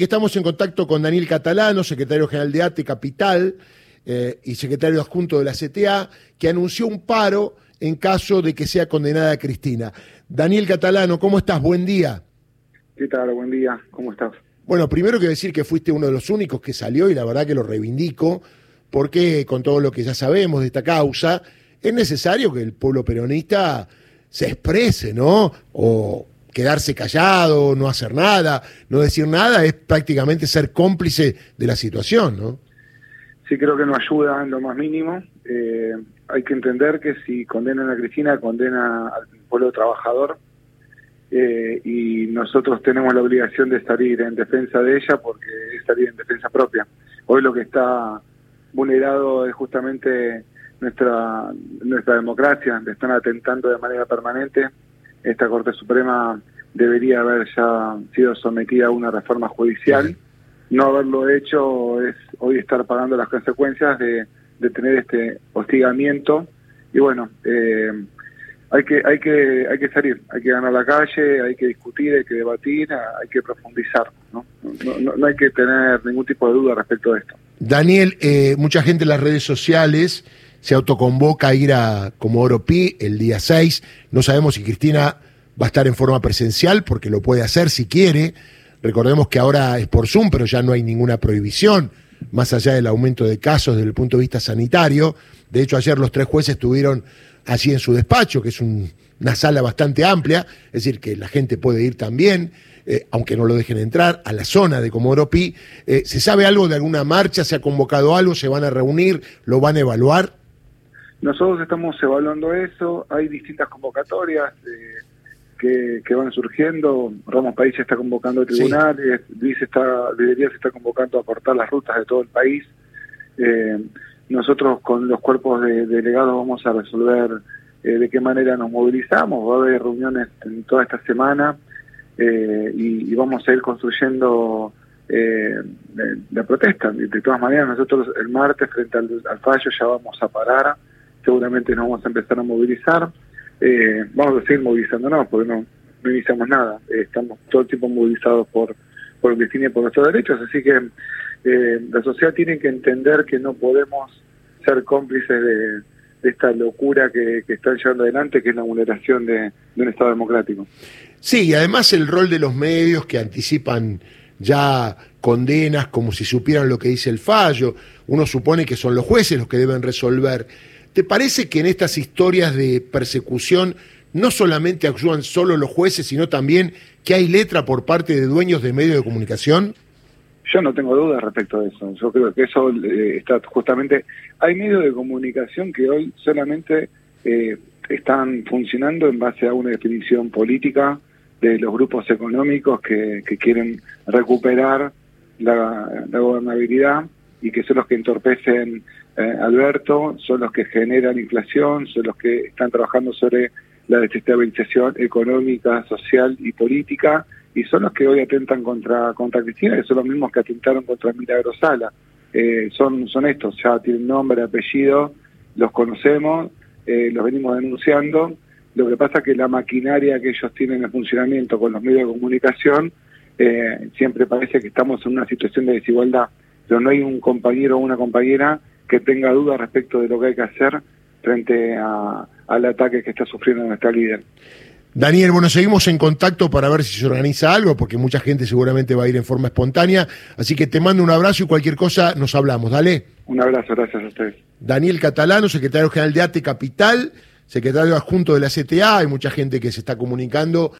Estamos en contacto con Daniel Catalano, secretario general de ATE Capital eh, y secretario adjunto de la CTA, que anunció un paro en caso de que sea condenada Cristina. Daniel Catalano, ¿cómo estás? Buen día. ¿Qué tal? Buen día. ¿Cómo estás? Bueno, primero quiero decir que fuiste uno de los únicos que salió y la verdad que lo reivindico, porque con todo lo que ya sabemos de esta causa, es necesario que el pueblo peronista se exprese, ¿no? O quedarse callado, no hacer nada, no decir nada, es prácticamente ser cómplice de la situación, ¿no? Sí, creo que no ayuda en lo más mínimo. Eh, hay que entender que si condenan a Cristina, condena al pueblo trabajador eh, y nosotros tenemos la obligación de salir en defensa de ella porque es salir en defensa propia. Hoy lo que está vulnerado es justamente nuestra nuestra democracia, le están atentando de manera permanente esta Corte Suprema debería haber ya sido sometida a una reforma judicial. No haberlo hecho es hoy estar pagando las consecuencias de, tener este hostigamiento. Y bueno, eh, hay que hay que hay que salir, hay que ganar la calle, hay que discutir, hay que debatir, hay que profundizar. No, no, hay que tener ningún tipo de duda respecto a esto. Daniel, eh, mucha gente en las redes sociales se autoconvoca a ir a Comodoro Pi el día 6. No sabemos si Cristina va a estar en forma presencial porque lo puede hacer si quiere. Recordemos que ahora es por Zoom, pero ya no hay ninguna prohibición, más allá del aumento de casos desde el punto de vista sanitario. De hecho, ayer los tres jueces estuvieron así en su despacho, que es una sala bastante amplia, es decir, que la gente puede ir también, eh, aunque no lo dejen entrar, a la zona de Comodoro Pi. Eh, ¿Se sabe algo de alguna marcha? ¿Se ha convocado algo? ¿Se van a reunir? ¿Lo van a evaluar? Nosotros estamos evaluando eso, hay distintas convocatorias que, que, van surgiendo, Ramos País está convocando tribunales, Luis está, debería se está convocando a cortar las rutas de todo el país. Eh, nosotros con los cuerpos de, delegados vamos a resolver eh, de qué manera nos movilizamos, va a haber reuniones en toda esta semana eh, y, vamos a ir construyendo la protesta. De, todas maneras, nosotros el martes frente al, al fallo ya vamos a parar seguramente nos vamos a empezar a movilizar. Eh, vamos a seguir movilizándonos porque no, no iniciamos nada. Eh, estamos todo el tiempo movilizados por, por Cristina y por nuestros derechos, así que eh, la sociedad tiene que entender que no podemos ser cómplices de, esta locura que, están llevando adelante, que es la vulneración de un Estado democrático. Sí, y además el rol de los medios que anticipan ya condenas como si supieran lo que dice el fallo. Uno supone que son los jueces los que deben resolver. ¿Te parece que en estas historias de persecución no solamente actúan solo los jueces, sino también que hay letra por parte de dueños de medios de comunicación? Yo no tengo dudas respecto de eso. Yo creo que eso eh, está justamente... Hay medios de comunicación que hoy solamente eh, están funcionando en base a una definición política de los grupos económicos que, quieren recuperar la gobernabilidad y que son los que entorpecen eh, Alberto, son los que generan inflación, son los que están trabajando sobre la desestabilización económica, social y política, y son los que hoy atentan contra, contra Cristina, y son los mismos que atentaron contra Milagro Sala. Eh, son, son estos, ya tienen nombre, apellido, los conocemos, eh, los venimos denunciando. Lo que pasa es que la maquinaria que ellos tienen en funcionamiento con los medios de comunicación, siempre parece que estamos en una situación de desigualdad pero no hay un compañero o una compañera que tenga dudas respecto de lo que hay que hacer frente al ataque que está sufriendo nuestra líder. Daniel, bueno, seguimos en contacto para ver si se organiza algo, porque mucha gente seguramente va a ir en forma espontánea. Así que te mando un abrazo y cualquier cosa nos hablamos. Dale. Un abrazo, gracias a ustedes. Daniel Catalano, secretario general de ATE Capital, secretario adjunto de la CTA. Hay mucha gente que se está comunicando.